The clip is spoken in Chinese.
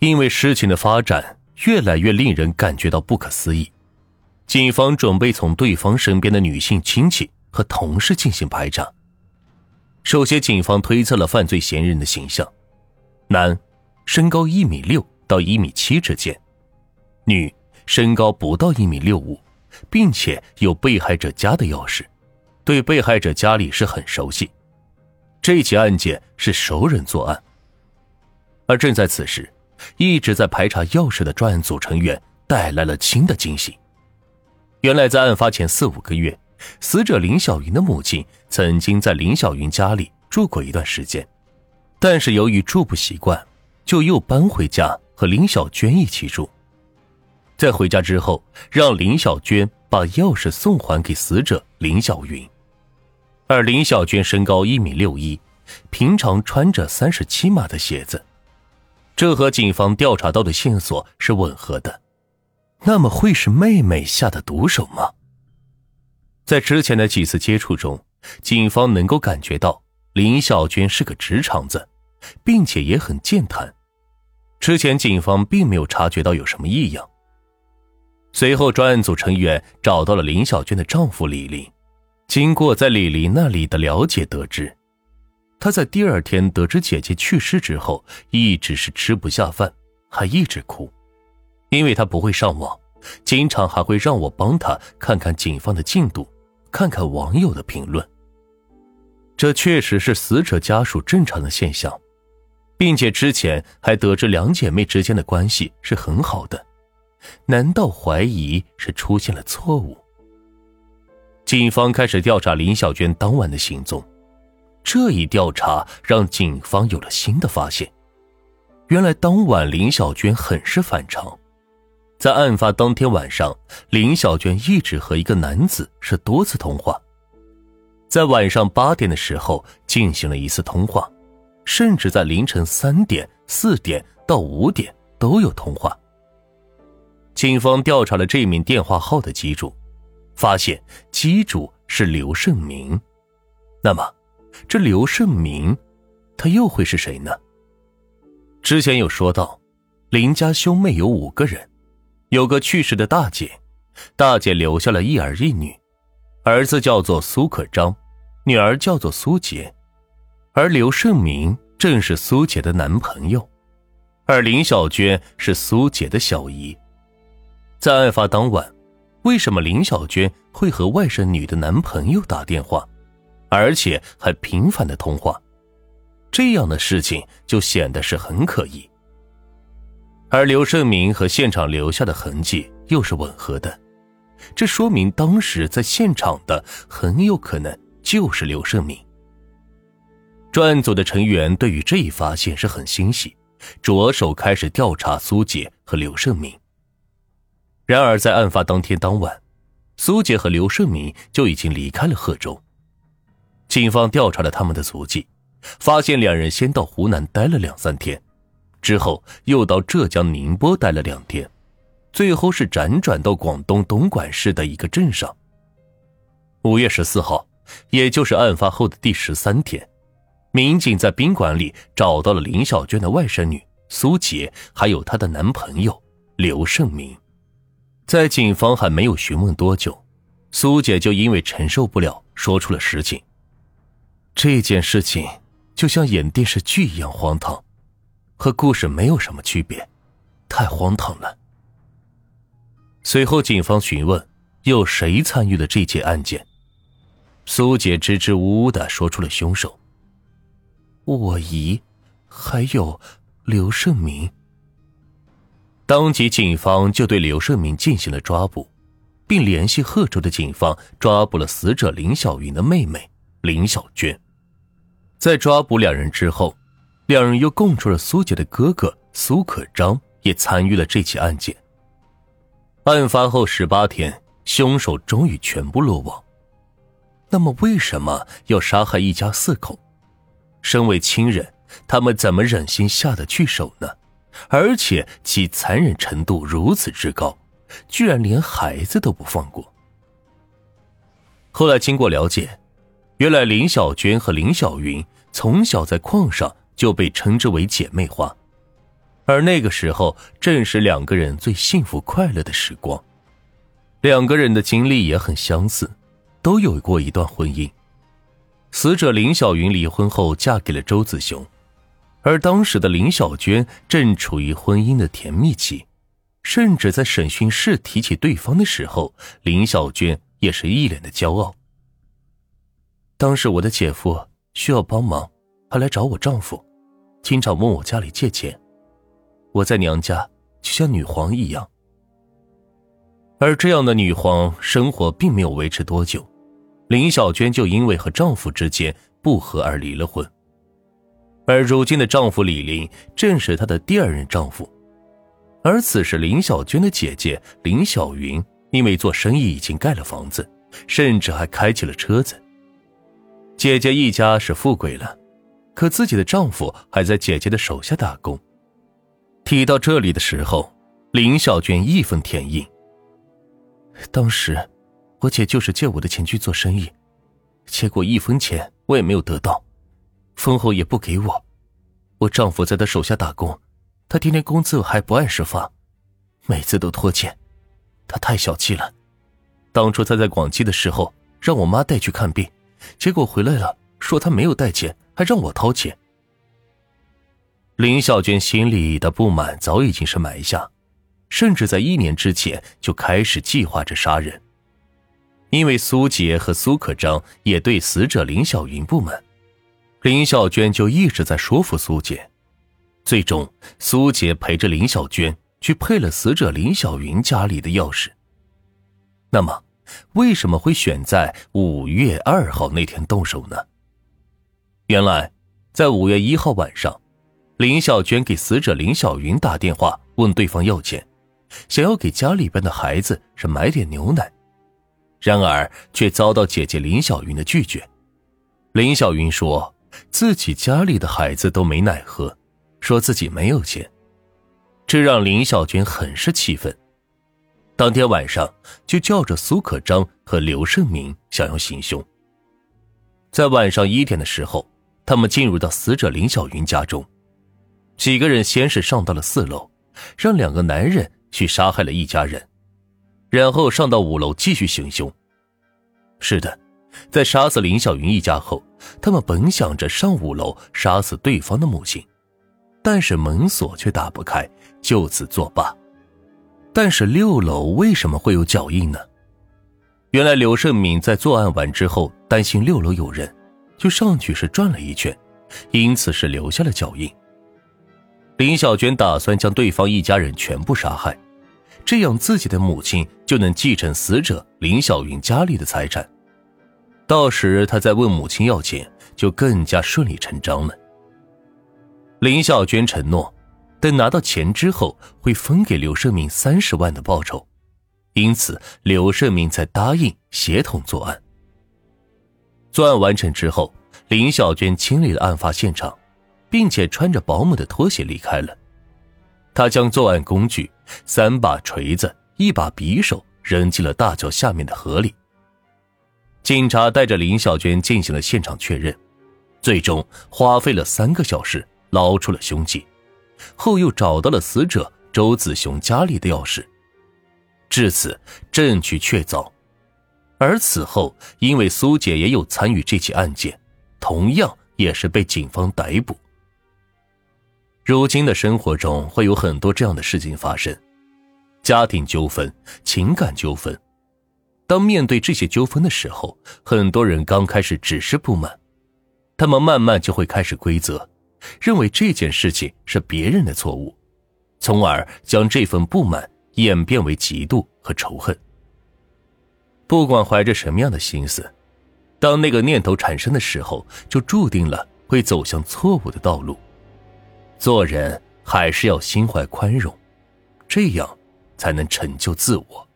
因为事情的发展越来越令人感觉到不可思议，警方准备从对方身边的女性亲戚和同事进行排查。首先，警方推测了犯罪嫌疑人的形象：男，身高一米六到一米七之间；女，身高不到一米六五，并且有被害者家的钥匙，对被害者家里是很熟悉。这起案件是熟人作案。而正在此时，一直在排查钥匙的专案组成员带来了新的惊喜。原来，在案发前四五个月。死者林小云的母亲曾经在林小云家里住过一段时间，但是由于住不习惯，就又搬回家和林小娟一起住。在回家之后，让林小娟把钥匙送还给死者林小云。而林小娟身高一米六一，平常穿着三十七码的鞋子，这和警方调查到的线索是吻合的。那么会是妹妹下的毒手吗？在之前的几次接触中，警方能够感觉到林小娟是个直肠子，并且也很健谈。之前警方并没有察觉到有什么异样。随后，专案组成员找到了林小娟的丈夫李林，经过在李林那里的了解，得知他在第二天得知姐姐去世之后，一直是吃不下饭，还一直哭，因为他不会上网，经常还会让我帮他看看警方的进度。看看网友的评论，这确实是死者家属正常的现象，并且之前还得知两姐妹之间的关系是很好的，难道怀疑是出现了错误？警方开始调查林小娟当晚的行踪，这一调查让警方有了新的发现，原来当晚林小娟很是反常。在案发当天晚上，林小娟一直和一个男子是多次通话，在晚上八点的时候进行了一次通话，甚至在凌晨三点、四点到五点都有通话。警方调查了这名电话号的机主，发现机主是刘胜明。那么，这刘胜明，他又会是谁呢？之前有说到，林家兄妹有五个人。有个去世的大姐，大姐留下了一儿一女，儿子叫做苏可章，女儿叫做苏杰，而刘胜明正是苏杰的男朋友，而林小娟是苏杰的小姨。在案发当晚，为什么林小娟会和外甥女的男朋友打电话，而且还频繁的通话？这样的事情就显得是很可疑。而刘胜明和现场留下的痕迹又是吻合的，这说明当时在现场的很有可能就是刘胜明。专案组的成员对于这一发现是很欣喜，着手开始调查苏杰和刘胜明。然而，在案发当天当晚，苏杰和刘胜明就已经离开了贺州。警方调查了他们的足迹，发现两人先到湖南待了两三天。之后又到浙江宁波待了两天，最后是辗转到广东东莞市的一个镇上。五月十四号，也就是案发后的第十三天，民警在宾馆里找到了林小娟的外甥女苏杰，还有她的男朋友刘胜明。在警方还没有询问多久，苏姐就因为承受不了，说出了实情。这件事情就像演电视剧一样荒唐。和故事没有什么区别，太荒唐了。随后，警方询问有谁参与了这起案件，苏姐支支吾吾的说出了凶手：我姨，还有刘胜明。当即，警方就对刘胜明进行了抓捕，并联系贺州的警方抓捕了死者林小云的妹妹林小娟。在抓捕两人之后。两人又供出了苏姐的哥哥苏可章也参与了这起案件。案发后十八天，凶手终于全部落网。那么，为什么要杀害一家四口？身为亲人，他们怎么忍心下得去手呢？而且其残忍程度如此之高，居然连孩子都不放过。后来经过了解，原来林小娟和林小云从小在矿上。就被称之为姐妹花，而那个时候正是两个人最幸福快乐的时光。两个人的经历也很相似，都有过一段婚姻。死者林小云离婚后嫁给了周子雄，而当时的林小娟正处于婚姻的甜蜜期，甚至在审讯室提起对方的时候，林小娟也是一脸的骄傲。当时我的姐夫需要帮忙，还来找我丈夫，经常问我家里借钱。我在娘家就像女皇一样，而这样的女皇生活并没有维持多久，林小娟就因为和丈夫之间不和而离了婚。而如今的丈夫李林正是她的第二任丈夫，而此时林小娟的姐姐林小云因为做生意已经盖了房子，甚至还开起了车子。姐姐一家是富贵了，可自己的丈夫还在姐姐的手下打工。提到这里的时候，林小娟义愤填膺。当时，我姐就是借我的钱去做生意，结果一分钱我也没有得到，分后也不给我。我丈夫在她手下打工，他天天工资还不按时发，每次都拖欠，他太小气了。当初他在广西的时候，让我妈带去看病，结果回来了，说他没有带钱，还让我掏钱。林小娟心里的不满早已经是埋下，甚至在一年之前就开始计划着杀人。因为苏杰和苏可章也对死者林小云不满，林小娟就一直在说服苏杰。最终，苏杰陪着林小娟去配了死者林小云家里的钥匙。那么，为什么会选在五月二号那天动手呢？原来，在五月一号晚上。林小娟给死者林小云打电话，问对方要钱，想要给家里边的孩子是买点牛奶，然而却遭到姐姐林小云的拒绝。林小云说自己家里的孩子都没奶喝，说自己没有钱，这让林小娟很是气愤。当天晚上就叫着苏可章和刘胜明想要行凶。在晚上一点的时候，他们进入到死者林小云家中。几个人先是上到了四楼，让两个男人去杀害了一家人，然后上到五楼继续行凶。是的，在杀死林小云一家后，他们本想着上五楼杀死对方的母亲，但是门锁却打不开，就此作罢。但是六楼为什么会有脚印呢？原来刘胜敏在作案完之后，担心六楼有人，就上去是转了一圈，因此是留下了脚印。林小娟打算将对方一家人全部杀害，这样自己的母亲就能继承死者林小云家里的财产，到时她再问母亲要钱就更加顺理成章了。林小娟承诺，等拿到钱之后会分给刘胜明三十万的报酬，因此刘胜明才答应协同作案。作案完成之后，林小娟清理了案发现场。并且穿着保姆的拖鞋离开了。他将作案工具三把锤子、一把匕首扔进了大桥下面的河里。警察带着林小娟进行了现场确认，最终花费了三个小时捞出了凶器，后又找到了死者周子雄家里的钥匙。至此，证据确凿。而此后，因为苏姐也有参与这起案件，同样也是被警方逮捕。如今的生活中会有很多这样的事情发生，家庭纠纷、情感纠纷。当面对这些纠纷的时候，很多人刚开始只是不满，他们慢慢就会开始规则，认为这件事情是别人的错误，从而将这份不满演变为嫉妒和仇恨。不管怀着什么样的心思，当那个念头产生的时候，就注定了会走向错误的道路。做人还是要心怀宽容，这样才能成就自我。